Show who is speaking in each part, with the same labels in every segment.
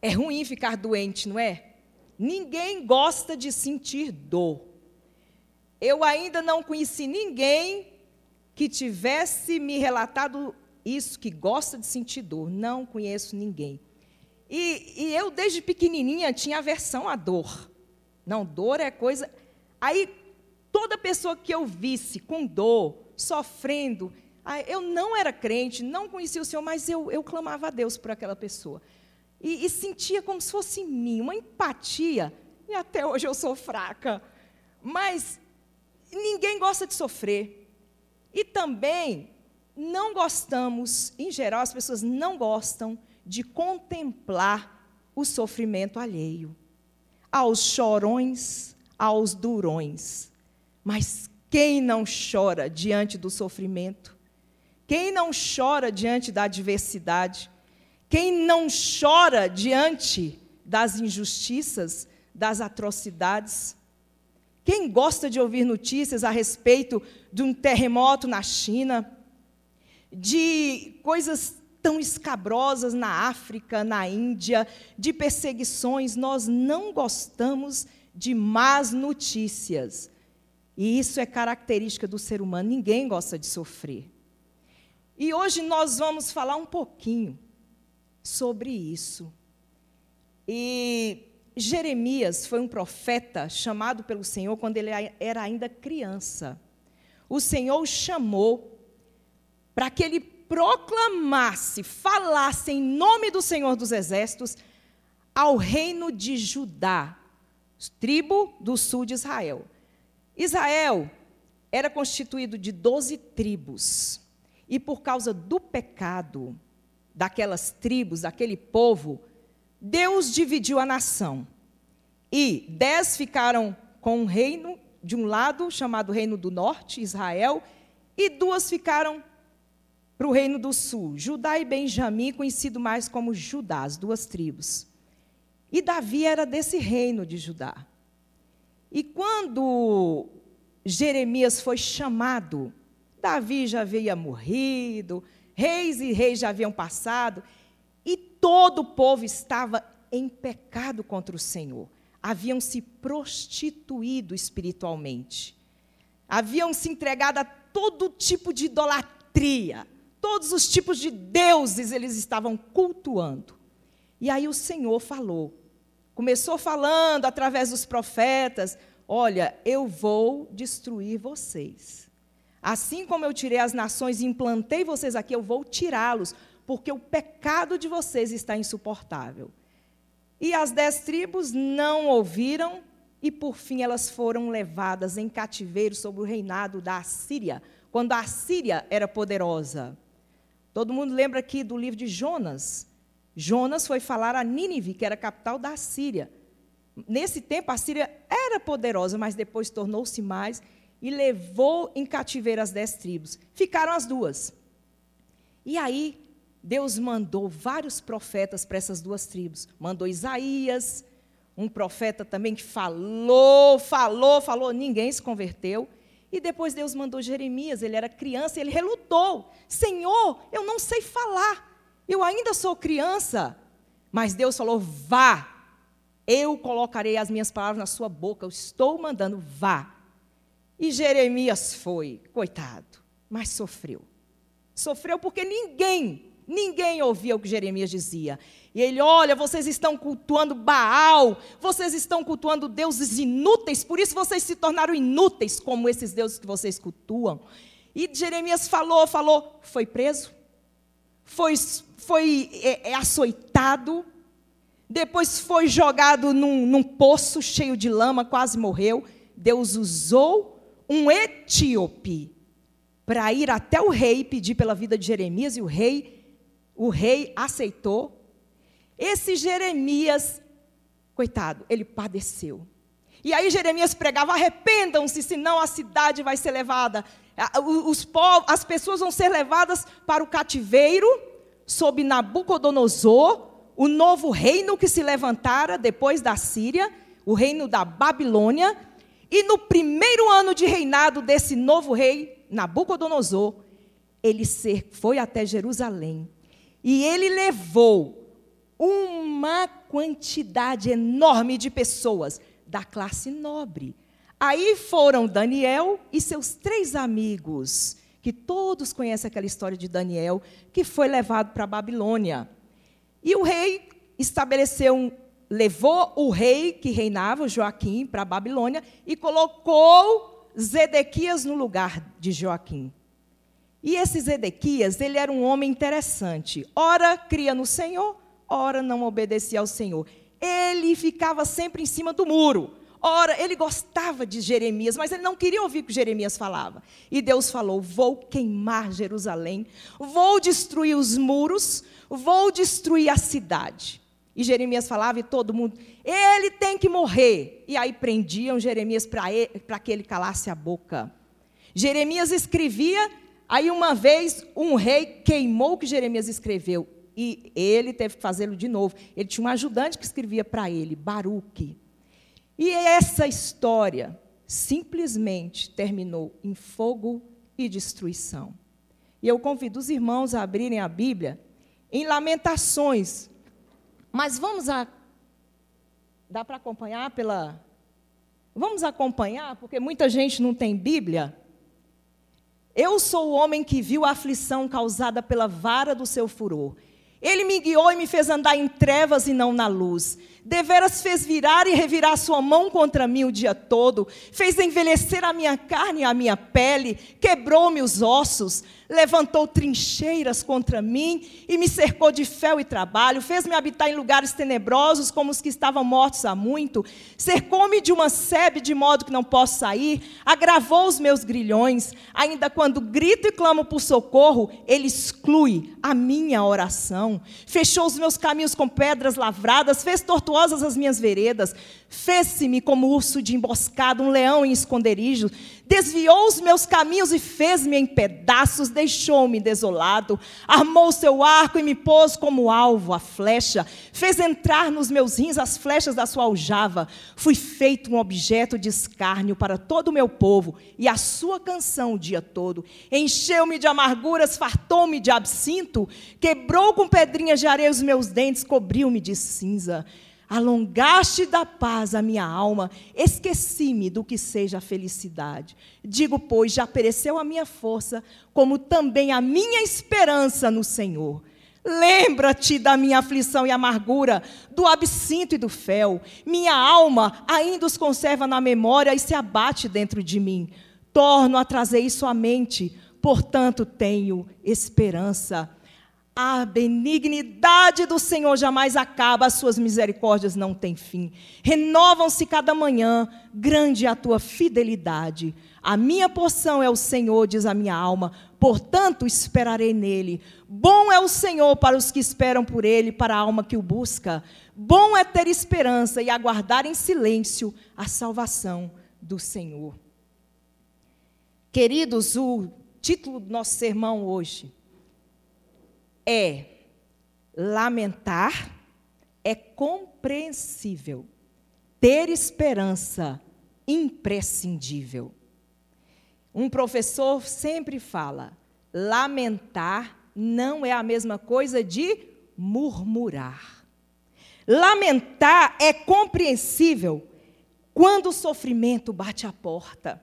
Speaker 1: é ruim ficar doente, não é? Ninguém gosta de sentir dor. Eu ainda não conheci ninguém que tivesse me relatado isso, que gosta de sentir dor. Não conheço ninguém. E, e eu, desde pequenininha, tinha aversão à dor. Não, dor é coisa. Aí, toda pessoa que eu visse com dor, sofrendo, eu não era crente, não conhecia o Senhor, mas eu, eu clamava a Deus por aquela pessoa. E, e sentia como se fosse em mim, uma empatia. E até hoje eu sou fraca. Mas ninguém gosta de sofrer. E também não gostamos, em geral, as pessoas não gostam de contemplar o sofrimento alheio. Aos chorões, aos durões. Mas quem não chora diante do sofrimento? Quem não chora diante da adversidade? Quem não chora diante das injustiças, das atrocidades? Quem gosta de ouvir notícias a respeito de um terremoto na China, de coisas tão escabrosas na África, na Índia, de perseguições, nós não gostamos de más notícias. E isso é característica do ser humano, ninguém gosta de sofrer. E hoje nós vamos falar um pouquinho sobre isso. E Jeremias foi um profeta chamado pelo Senhor quando ele era ainda criança. O Senhor o chamou para que ele proclamasse, falasse em nome do Senhor dos Exércitos ao reino de Judá, tribo do sul de Israel. Israel era constituído de doze tribos. E por causa do pecado daquelas tribos, daquele povo, Deus dividiu a nação. E dez ficaram com um reino de um lado, chamado Reino do Norte, Israel, e duas ficaram para o Reino do Sul, Judá e Benjamim, conhecido mais como Judá, as duas tribos. E Davi era desse reino de Judá. E quando Jeremias foi chamado Davi já havia morrido, reis e reis já haviam passado, e todo o povo estava em pecado contra o Senhor. Haviam se prostituído espiritualmente. Haviam se entregado a todo tipo de idolatria. Todos os tipos de deuses eles estavam cultuando. E aí o Senhor falou. Começou falando através dos profetas: Olha, eu vou destruir vocês. Assim como eu tirei as nações e implantei vocês aqui, eu vou tirá-los, porque o pecado de vocês está insuportável. E as dez tribos não ouviram, e por fim elas foram levadas em cativeiro sob o reinado da Assíria, quando a Assíria era poderosa. Todo mundo lembra aqui do livro de Jonas. Jonas foi falar a Nínive, que era a capital da Assíria. Nesse tempo, a Síria era poderosa, mas depois tornou-se mais e levou em cativeiro as dez tribos. Ficaram as duas. E aí, Deus mandou vários profetas para essas duas tribos. Mandou Isaías, um profeta também que falou, falou, falou, ninguém se converteu. E depois Deus mandou Jeremias, ele era criança, ele relutou: Senhor, eu não sei falar, eu ainda sou criança. Mas Deus falou: vá, eu colocarei as minhas palavras na sua boca, eu estou mandando, vá. E Jeremias foi, coitado, mas sofreu. Sofreu porque ninguém, ninguém ouvia o que Jeremias dizia. E ele, olha, vocês estão cultuando Baal, vocês estão cultuando deuses inúteis, por isso vocês se tornaram inúteis como esses deuses que vocês cultuam. E Jeremias falou, falou, foi preso, foi, foi é, é, açoitado, depois foi jogado num, num poço cheio de lama, quase morreu. Deus usou um etíope para ir até o rei pedir pela vida de Jeremias e o rei o rei aceitou. Esse Jeremias, coitado, ele padeceu. E aí Jeremias pregava: arrependam-se, senão a cidade vai ser levada. Os povos, as pessoas vão ser levadas para o cativeiro sob Nabucodonosor, o novo reino que se levantara depois da Síria, o reino da Babilônia, e no primeiro ano de reinado desse novo rei, Nabucodonosor, ele foi até Jerusalém. E ele levou uma quantidade enorme de pessoas da classe nobre. Aí foram Daniel e seus três amigos, que todos conhecem aquela história de Daniel, que foi levado para a Babilônia. E o rei estabeleceu um, levou o rei que reinava, Joaquim, para a Babilônia e colocou Zedequias no lugar de Joaquim. E esse Zedequias, ele era um homem interessante. Ora cria no Senhor, ora não obedecia ao Senhor. Ele ficava sempre em cima do muro. Ora, ele gostava de Jeremias, mas ele não queria ouvir o que Jeremias falava. E Deus falou: Vou queimar Jerusalém, vou destruir os muros, vou destruir a cidade. E Jeremias falava, e todo mundo, ele tem que morrer. E aí prendiam Jeremias para que ele calasse a boca. Jeremias escrevia, aí uma vez um rei queimou o que Jeremias escreveu. E ele teve que fazê-lo de novo. Ele tinha um ajudante que escrevia para ele, Baruque. E essa história simplesmente terminou em fogo e destruição. E eu convido os irmãos a abrirem a Bíblia em Lamentações. Mas vamos a. Dá para acompanhar pela. Vamos acompanhar, porque muita gente não tem Bíblia. Eu sou o homem que viu a aflição causada pela vara do seu furor. Ele me guiou e me fez andar em trevas e não na luz. Deveras fez virar e revirar sua mão contra mim o dia todo. Fez envelhecer a minha carne e a minha pele. Quebrou-me os ossos levantou trincheiras contra mim e me cercou de fel e trabalho, fez-me habitar em lugares tenebrosos como os que estavam mortos há muito, cercou-me de uma sebe de modo que não posso sair, agravou os meus grilhões, ainda quando grito e clamo por socorro, ele exclui a minha oração, fechou os meus caminhos com pedras lavradas, fez tortuosas as minhas veredas, fez-se-me como urso de emboscada, um leão em esconderijo, desviou os meus caminhos e fez-me em pedaços, deixou-me desolado, armou seu arco e me pôs como alvo a flecha, fez entrar nos meus rins as flechas da sua aljava. Fui feito um objeto de escárnio para todo o meu povo e a sua canção o dia todo. Encheu-me de amarguras, fartou-me de absinto, quebrou com pedrinhas de areia os meus dentes, cobriu-me de cinza. Alongaste da paz a minha alma, esqueci-me do que seja a felicidade. Digo, pois, já pereceu a minha força, como também a minha esperança no Senhor. Lembra-te da minha aflição e amargura, do absinto e do fel. Minha alma ainda os conserva na memória e se abate dentro de mim. Torno a trazer isso à mente, portanto tenho esperança. A benignidade do Senhor jamais acaba, as suas misericórdias não têm fim. Renovam-se cada manhã, grande é a tua fidelidade. A minha porção é o Senhor, diz a minha alma, portanto esperarei nele. Bom é o Senhor para os que esperam por ele, para a alma que o busca. Bom é ter esperança e aguardar em silêncio a salvação do Senhor. Queridos, o título do nosso sermão hoje é lamentar, é compreensível. Ter esperança, imprescindível. Um professor sempre fala: lamentar não é a mesma coisa de murmurar. Lamentar é compreensível quando o sofrimento bate a porta.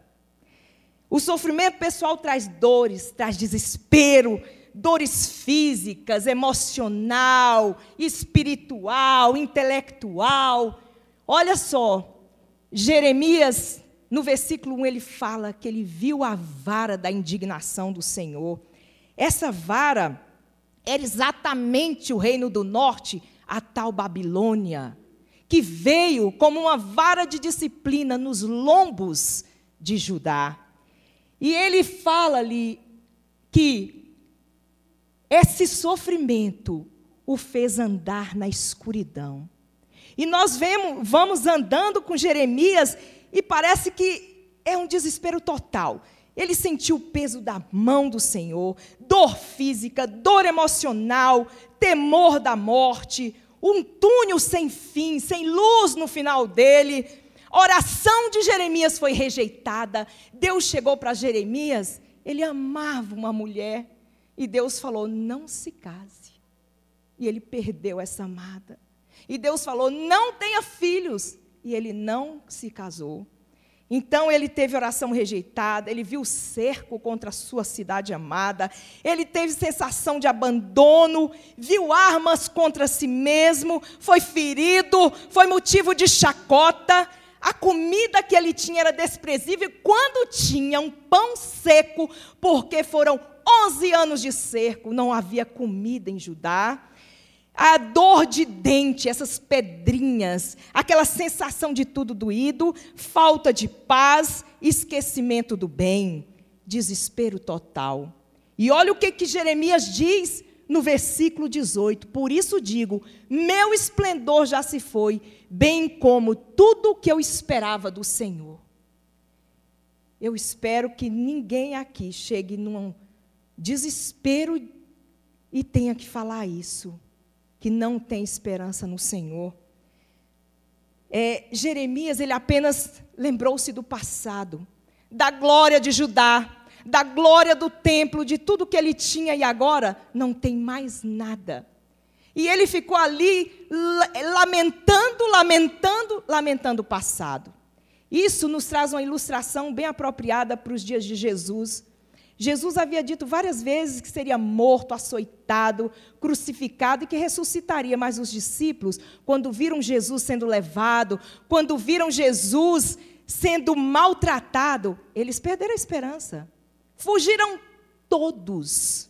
Speaker 1: O sofrimento pessoal traz dores, traz desespero, dores físicas, emocional, espiritual, intelectual. Olha só, Jeremias, no versículo 1, ele fala que ele viu a vara da indignação do Senhor. Essa vara era exatamente o reino do norte, a tal Babilônia, que veio como uma vara de disciplina nos lombos de Judá. E ele fala ali que esse sofrimento o fez andar na escuridão. E nós vemos, vamos andando com Jeremias e parece que é um desespero total. Ele sentiu o peso da mão do Senhor, dor física, dor emocional, temor da morte, um túnel sem fim, sem luz no final dele. A oração de Jeremias foi rejeitada. Deus chegou para Jeremias, ele amava uma mulher e Deus falou: não se case. E ele perdeu essa amada. E Deus falou: não tenha filhos. E ele não se casou. Então ele teve oração rejeitada, ele viu cerco contra a sua cidade amada, ele teve sensação de abandono, viu armas contra si mesmo, foi ferido, foi motivo de chacota. A comida que ele tinha era desprezível quando tinha um pão seco, porque foram 11 anos de cerco, não havia comida em Judá a dor de dente, essas pedrinhas, aquela sensação de tudo doído, falta de paz, esquecimento do bem, desespero total. E olha o que, que Jeremias diz no versículo 18: Por isso digo, meu esplendor já se foi, bem como tudo o que eu esperava do Senhor. Eu espero que ninguém aqui chegue num desespero e tenha que falar isso que não tem esperança no Senhor. É, Jeremias, ele apenas lembrou-se do passado, da glória de Judá, da glória do templo, de tudo que ele tinha e agora não tem mais nada. E ele ficou ali lamentando, lamentando, lamentando o passado. Isso nos traz uma ilustração bem apropriada para os dias de Jesus. Jesus havia dito várias vezes que seria morto, açoitado, crucificado e que ressuscitaria, mas os discípulos, quando viram Jesus sendo levado, quando viram Jesus sendo maltratado, eles perderam a esperança. Fugiram todos.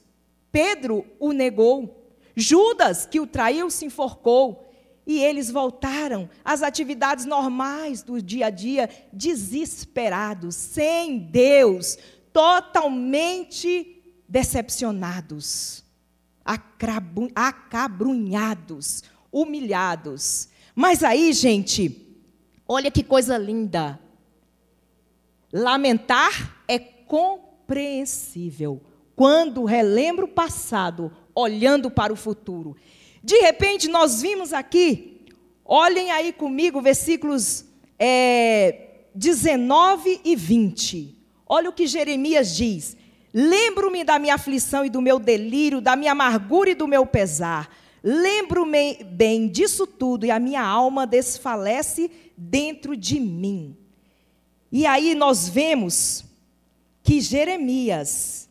Speaker 1: Pedro o negou. Judas, que o traiu, se enforcou. E eles voltaram às atividades normais do dia a dia, desesperados, sem Deus, totalmente decepcionados, acabrunhados, humilhados. Mas aí, gente, olha que coisa linda. Lamentar é compreensível quando relembra o passado, olhando para o futuro. De repente, nós vimos aqui, olhem aí comigo, versículos é, 19 e 20. Olha o que Jeremias diz: Lembro-me da minha aflição e do meu delírio, da minha amargura e do meu pesar. Lembro-me bem disso tudo e a minha alma desfalece dentro de mim. E aí nós vemos que Jeremias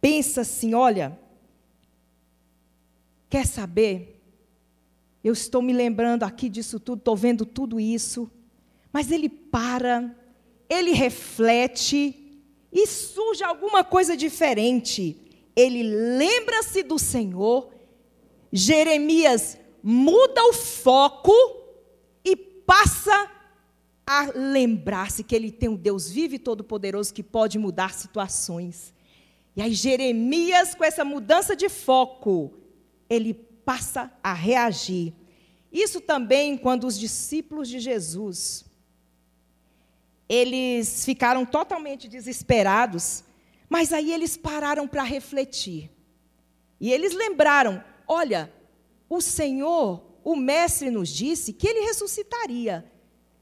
Speaker 1: pensa assim: olha, quer saber? Eu estou me lembrando aqui disso tudo, estou vendo tudo isso, mas ele para, ele reflete, e surge alguma coisa diferente, ele lembra-se do Senhor, Jeremias muda o foco e passa a lembrar-se que ele tem um Deus vivo e todo-poderoso que pode mudar situações. E aí, Jeremias, com essa mudança de foco, ele passa a reagir. Isso também quando os discípulos de Jesus eles ficaram totalmente desesperados, mas aí eles pararam para refletir. E eles lembraram: olha, o Senhor, o Mestre nos disse que ele ressuscitaria.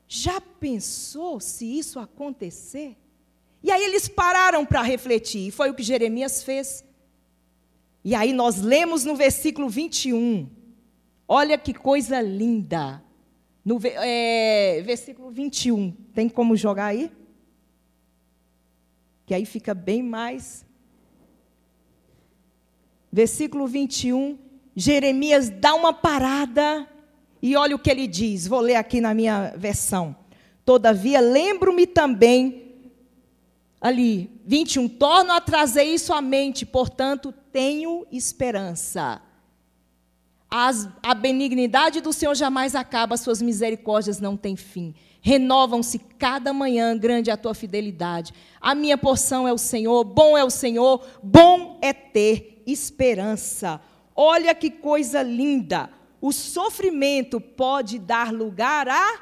Speaker 1: Já pensou se isso acontecer? E aí eles pararam para refletir, e foi o que Jeremias fez. E aí nós lemos no versículo 21. Olha que coisa linda. No é, versículo 21, tem como jogar aí? Que aí fica bem mais. Versículo 21, Jeremias dá uma parada e olha o que ele diz. Vou ler aqui na minha versão. Todavia, lembro-me também, ali, 21, torno a trazer isso à mente, portanto, tenho esperança. As, a benignidade do Senhor jamais acaba, suas misericórdias não têm fim. Renovam-se cada manhã, grande é a tua fidelidade. A minha porção é o Senhor, bom é o Senhor, bom é ter esperança. Olha que coisa linda. O sofrimento pode dar lugar à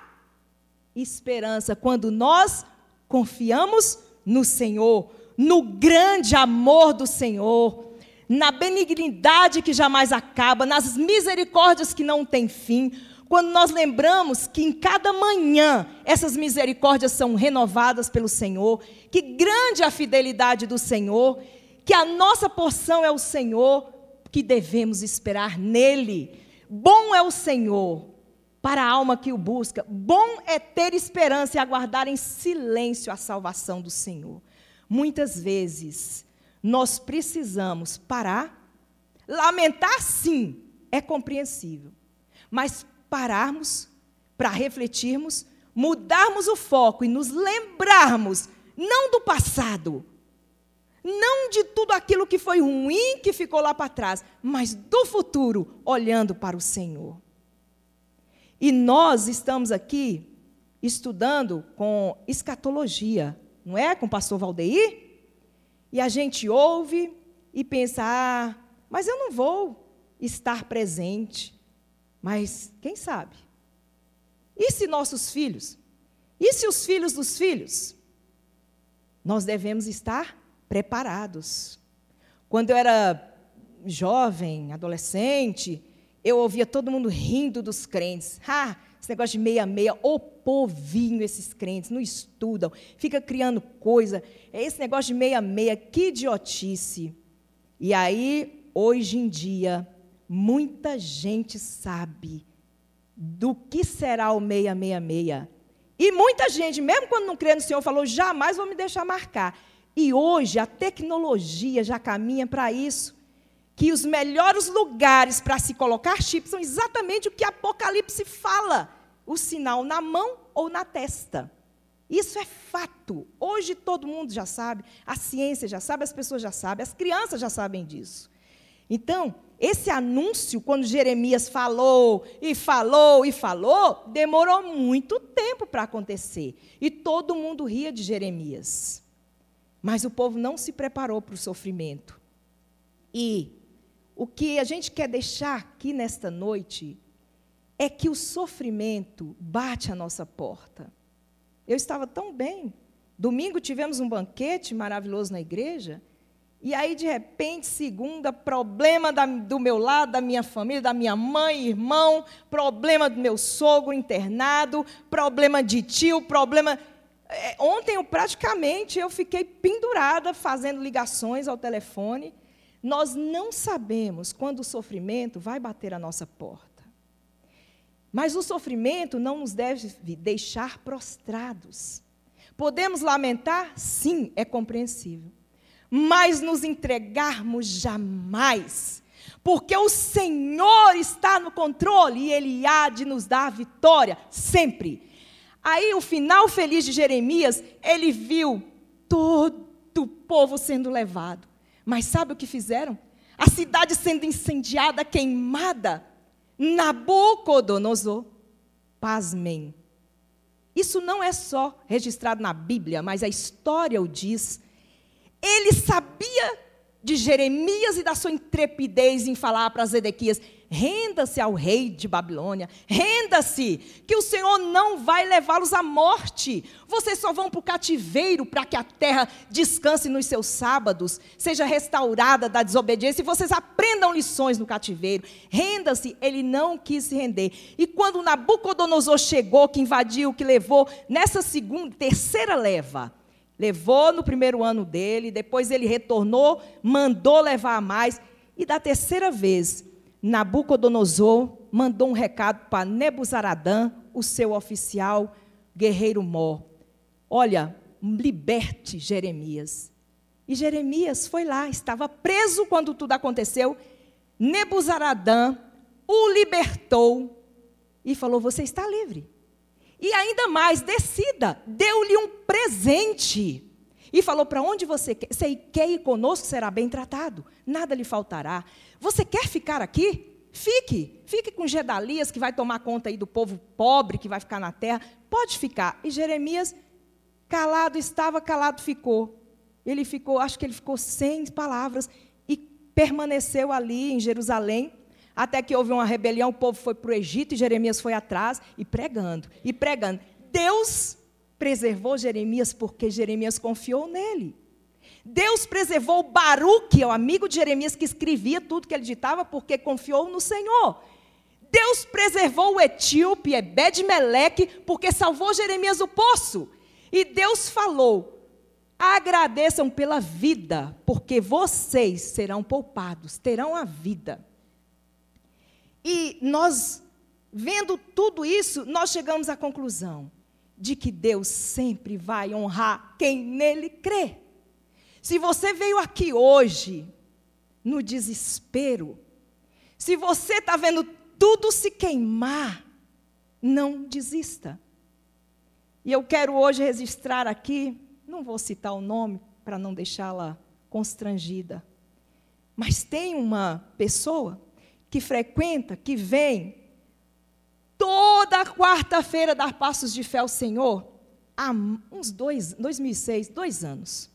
Speaker 1: esperança quando nós confiamos no Senhor, no grande amor do Senhor na benignidade que jamais acaba, nas misericórdias que não têm fim, quando nós lembramos que em cada manhã essas misericórdias são renovadas pelo Senhor, que grande é a fidelidade do Senhor, que a nossa porção é o Senhor, que devemos esperar nele. Bom é o Senhor. para a alma que o busca. Bom é ter esperança e aguardar em silêncio a salvação do Senhor. Muitas vezes nós precisamos parar. Lamentar, sim, é compreensível. Mas pararmos para refletirmos, mudarmos o foco e nos lembrarmos, não do passado, não de tudo aquilo que foi ruim que ficou lá para trás, mas do futuro, olhando para o Senhor. E nós estamos aqui estudando com escatologia, não é? Com o pastor Valdeir? E a gente ouve e pensa: ah, mas eu não vou estar presente. Mas quem sabe? E se nossos filhos? E se os filhos dos filhos? Nós devemos estar preparados. Quando eu era jovem, adolescente, eu ouvia todo mundo rindo dos crentes. Ah, esse negócio de meia-meia, o povinho esses crentes, não estudam, fica criando coisa. É esse negócio de meia-meia, que idiotice. E aí, hoje em dia, muita gente sabe do que será o 666. E muita gente, mesmo quando não crê no Senhor, falou: jamais vou me deixar marcar. E hoje a tecnologia já caminha para isso. Que os melhores lugares para se colocar chip são exatamente o que Apocalipse fala: o sinal na mão ou na testa. Isso é fato. Hoje todo mundo já sabe, a ciência já sabe, as pessoas já sabem, as crianças já sabem disso. Então, esse anúncio, quando Jeremias falou e falou e falou, demorou muito tempo para acontecer. E todo mundo ria de Jeremias. Mas o povo não se preparou para o sofrimento. E o que a gente quer deixar aqui nesta noite é que o sofrimento bate à nossa porta. Eu estava tão bem. Domingo tivemos um banquete maravilhoso na igreja. E aí, de repente, segunda, problema da, do meu lado, da minha família, da minha mãe, irmão, problema do meu sogro internado, problema de tio, problema. É, ontem, eu praticamente, eu fiquei pendurada fazendo ligações ao telefone. Nós não sabemos quando o sofrimento vai bater a nossa porta. Mas o sofrimento não nos deve deixar prostrados. Podemos lamentar? Sim, é compreensível mas nos entregarmos jamais, porque o Senhor está no controle e Ele há de nos dar vitória, sempre. Aí, o final feliz de Jeremias, ele viu todo o povo sendo levado. Mas sabe o que fizeram? A cidade sendo incendiada, queimada. Nabucodonosor, pasmem. Isso não é só registrado na Bíblia, mas a história o diz. Ele sabia de Jeremias e da sua intrepidez em falar para Zedequias: renda-se ao rei de Babilônia, renda-se, que o Senhor não vai levá-los à morte. Vocês só vão para o cativeiro para que a terra descanse nos seus sábados, seja restaurada da desobediência e vocês aprendam lições no cativeiro. Renda-se, ele não quis se render. E quando Nabucodonosor chegou, que invadiu, que levou, nessa segunda, terceira leva, Levou no primeiro ano dele, depois ele retornou, mandou levar mais. E da terceira vez, Nabucodonosor mandou um recado para Nebuzaradã, o seu oficial, guerreiro mor. Olha, liberte Jeremias. E Jeremias foi lá, estava preso quando tudo aconteceu. Nebuzaradã o libertou e falou: Você está livre. E ainda mais, decida, deu-lhe um presente. E falou: Para onde você quer? Você quer ir conosco, será bem tratado, nada lhe faltará. Você quer ficar aqui? Fique, fique com Gedalias, que vai tomar conta aí do povo pobre que vai ficar na terra. Pode ficar. E Jeremias, calado estava, calado ficou. Ele ficou, acho que ele ficou sem palavras e permaneceu ali em Jerusalém até que houve uma rebelião, o povo foi para o Egito e Jeremias foi atrás e pregando, e pregando. Deus preservou Jeremias porque Jeremias confiou nele. Deus preservou Baruque, o amigo de Jeremias que escrevia tudo que ele ditava, porque confiou no Senhor. Deus preservou o etíope, Ebed-Meleque, porque salvou Jeremias do poço. E Deus falou: agradeçam pela vida, porque vocês serão poupados, terão a vida. E nós vendo tudo isso, nós chegamos à conclusão de que Deus sempre vai honrar quem nele crê. Se você veio aqui hoje no desespero, se você está vendo tudo se queimar, não desista. E eu quero hoje registrar aqui, não vou citar o nome para não deixá-la constrangida, mas tem uma pessoa que frequenta, que vem toda quarta-feira dar passos de fé ao Senhor há uns dois, 2006, dois anos.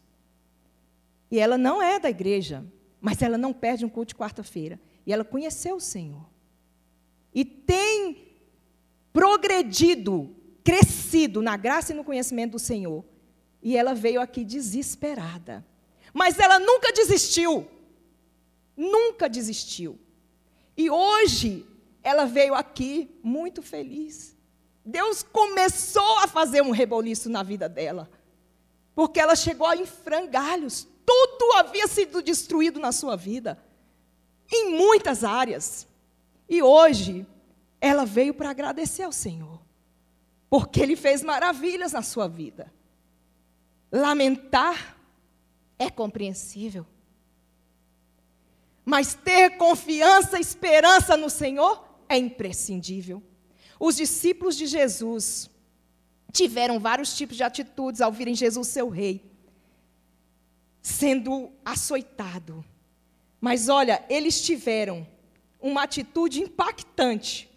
Speaker 1: E ela não é da igreja, mas ela não perde um culto de quarta-feira. E ela conheceu o Senhor. E tem progredido, crescido na graça e no conhecimento do Senhor. E ela veio aqui desesperada. Mas ela nunca desistiu. Nunca desistiu. E hoje ela veio aqui muito feliz. Deus começou a fazer um reboliço na vida dela. Porque ela chegou em frangalhos. Tudo havia sido destruído na sua vida. Em muitas áreas. E hoje, ela veio para agradecer ao Senhor. Porque Ele fez maravilhas na sua vida. Lamentar é compreensível. Mas ter confiança, esperança no Senhor é imprescindível. Os discípulos de Jesus tiveram vários tipos de atitudes ao virem Jesus seu rei, sendo açoitado. Mas olha, eles tiveram uma atitude impactante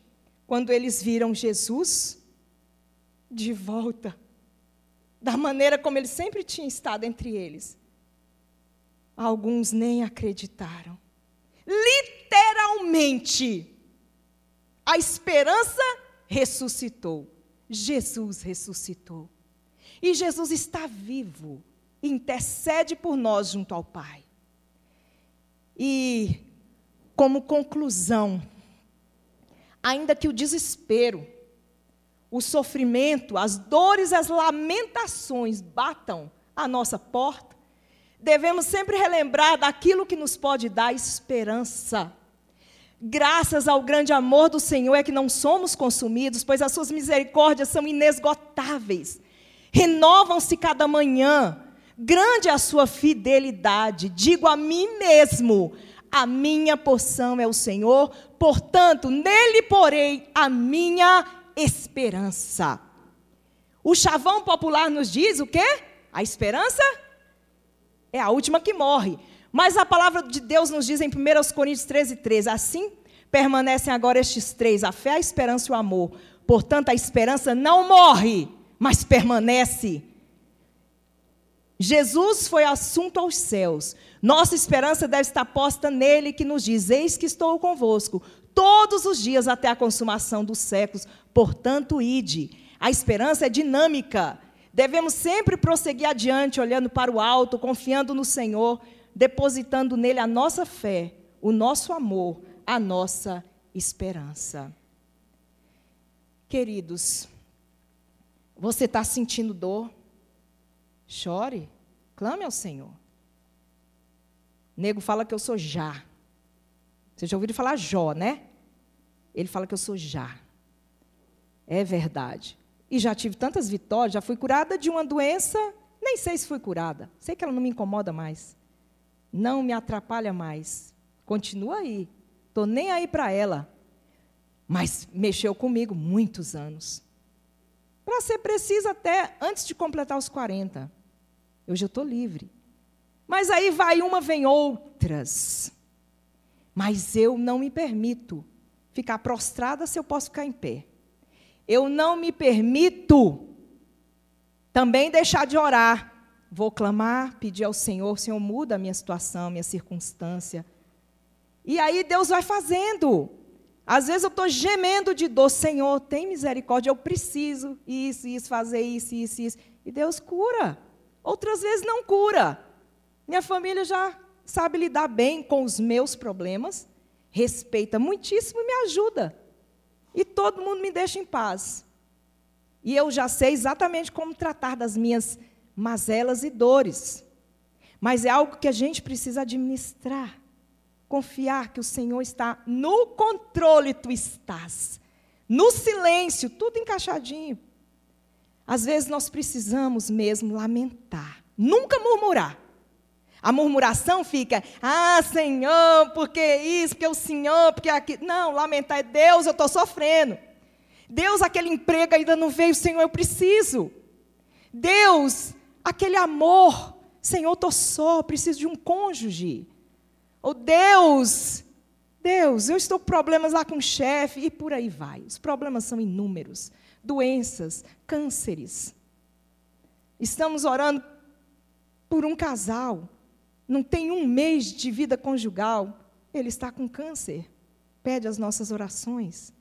Speaker 1: quando eles viram Jesus de volta, da maneira como ele sempre tinha estado entre eles. Alguns nem acreditaram. Literalmente, a esperança ressuscitou. Jesus ressuscitou. E Jesus está vivo, intercede por nós junto ao Pai. E, como conclusão, ainda que o desespero, o sofrimento, as dores, as lamentações batam à nossa porta, devemos sempre relembrar daquilo que nos pode dar esperança. Graças ao grande amor do Senhor é que não somos consumidos, pois as suas misericórdias são inesgotáveis. Renovam-se cada manhã. Grande é a sua fidelidade. Digo a mim mesmo: a minha porção é o Senhor, portanto, nele porei a minha esperança. O chavão popular nos diz o quê? A esperança é a última que morre. Mas a palavra de Deus nos diz em 1 Coríntios 13, 13: assim permanecem agora estes três: a fé, a esperança e o amor. Portanto, a esperança não morre, mas permanece. Jesus foi assunto aos céus. Nossa esperança deve estar posta nele, que nos diz: Eis que estou convosco todos os dias até a consumação dos séculos. Portanto, ide. A esperança é dinâmica. Devemos sempre prosseguir adiante, olhando para o alto, confiando no Senhor depositando nele a nossa fé, o nosso amor, a nossa esperança. Queridos, você está sentindo dor? Chore, clame ao Senhor. nego fala que eu sou já. Vocês já ouviram falar Jó, né? Ele fala que eu sou já. É verdade. E já tive tantas vitórias, já fui curada de uma doença, nem sei se fui curada. Sei que ela não me incomoda mais não me atrapalha mais. Continua aí. Estou nem aí para ela. Mas mexeu comigo muitos anos. Para ser preciso, até antes de completar os 40. Hoje eu estou livre. Mas aí vai uma, vem outras. Mas eu não me permito ficar prostrada se eu posso ficar em pé. Eu não me permito também deixar de orar Vou clamar, pedir ao Senhor, Senhor, muda a minha situação, minha circunstância. E aí Deus vai fazendo. Às vezes eu estou gemendo de dor, Senhor, tem misericórdia, eu preciso isso, isso, fazer isso, isso, isso. E Deus cura. Outras vezes não cura. Minha família já sabe lidar bem com os meus problemas, respeita muitíssimo e me ajuda. E todo mundo me deixa em paz. E eu já sei exatamente como tratar das minhas mazelas e dores. Mas é algo que a gente precisa administrar. Confiar que o Senhor está no controle, tu estás. no silêncio, tudo encaixadinho. Às vezes nós precisamos mesmo lamentar, nunca murmurar. A murmuração fica, ah, Senhor, porque isso, porque o Senhor, porque aquilo. Não, lamentar é Deus, eu estou sofrendo. Deus, aquele emprego ainda não veio, Senhor, eu preciso. Deus, aquele amor, Senhor, estou só, preciso de um cônjuge. Ou Deus, Deus, eu estou com problemas lá com o chefe, e por aí vai. Os problemas são inúmeros doenças, cânceres. Estamos orando por um casal, não tem um mês de vida conjugal, ele está com câncer, pede as nossas orações.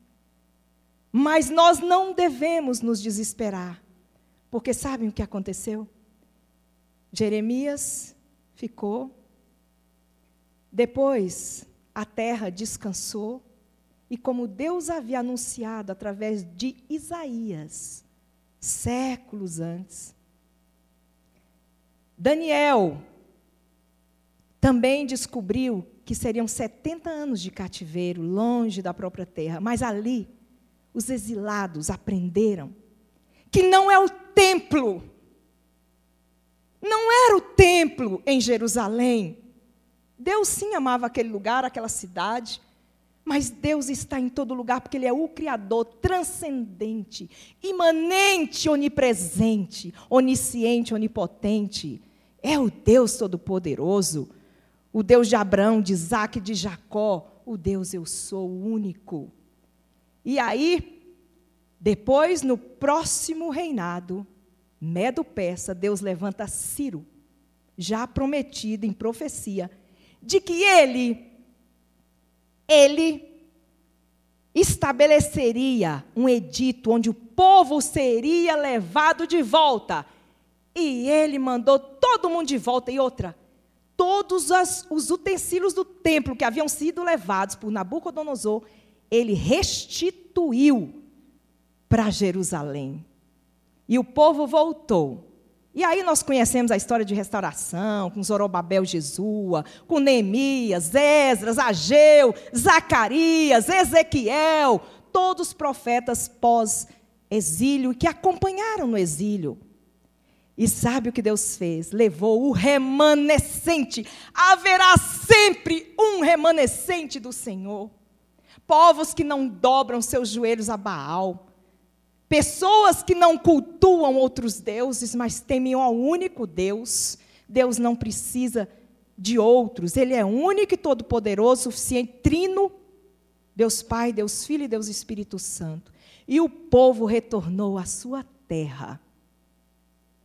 Speaker 1: Mas nós não devemos nos desesperar, porque sabem o que aconteceu? Jeremias ficou, depois a terra descansou, e como Deus havia anunciado através de Isaías, séculos antes. Daniel também descobriu que seriam 70 anos de cativeiro, longe da própria terra, mas ali os exilados aprenderam que não é o templo, não era o templo em Jerusalém. Deus sim amava aquele lugar, aquela cidade, mas Deus está em todo lugar porque Ele é o Criador transcendente, imanente, onipresente, onisciente, onipotente. É o Deus Todo-Poderoso, o Deus de Abraão, de Isaac de Jacó, o Deus eu sou, o único. E aí, depois, no próximo reinado, Medo-Persa, Deus levanta Ciro, já prometido em profecia, de que ele ele estabeleceria um edito onde o povo seria levado de volta. E ele mandou todo mundo de volta. E outra, todos as, os utensílios do templo que haviam sido levados por Nabucodonosor, ele restituiu para Jerusalém. E o povo voltou. E aí nós conhecemos a história de restauração, com Zorobabel Jesua, com Neemias, Esdras, Ageu, Zacarias, Ezequiel, todos os profetas pós-exílio que acompanharam no exílio. E sabe o que Deus fez? Levou o remanescente. Haverá sempre um remanescente do Senhor. Povos que não dobram seus joelhos a Baal Pessoas que não cultuam outros deuses, mas temem ao único Deus. Deus não precisa de outros, Ele é único e todo-poderoso, suficiente, trino, Deus Pai, Deus Filho e Deus Espírito Santo. E o povo retornou à sua terra.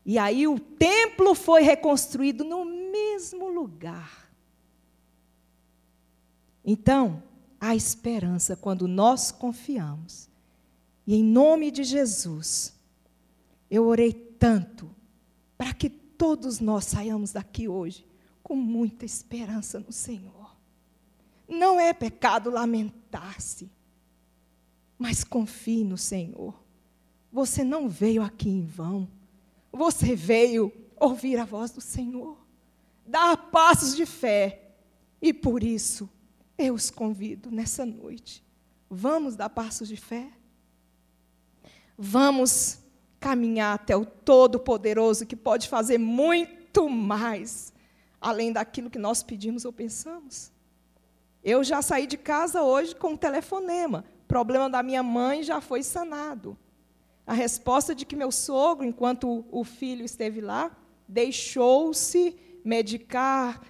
Speaker 1: E aí o templo foi reconstruído no mesmo lugar. Então, há esperança quando nós confiamos e em nome de Jesus, eu orei tanto para que todos nós saiamos daqui hoje com muita esperança no Senhor. Não é pecado lamentar-se, mas confie no Senhor. Você não veio aqui em vão. Você veio ouvir a voz do Senhor, dar passos de fé. E por isso, eu os convido nessa noite. Vamos dar passos de fé? Vamos caminhar até o Todo-Poderoso que pode fazer muito mais além daquilo que nós pedimos ou pensamos. Eu já saí de casa hoje com um telefonema. O problema da minha mãe já foi sanado. A resposta de que meu sogro, enquanto o filho esteve lá, deixou-se medicar,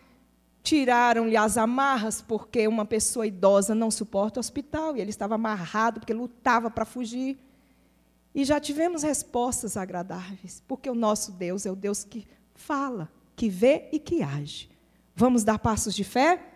Speaker 1: tiraram-lhe as amarras, porque uma pessoa idosa não suporta o hospital, e ele estava amarrado porque lutava para fugir. E já tivemos respostas agradáveis, porque o nosso Deus é o Deus que fala, que vê e que age. Vamos dar passos de fé?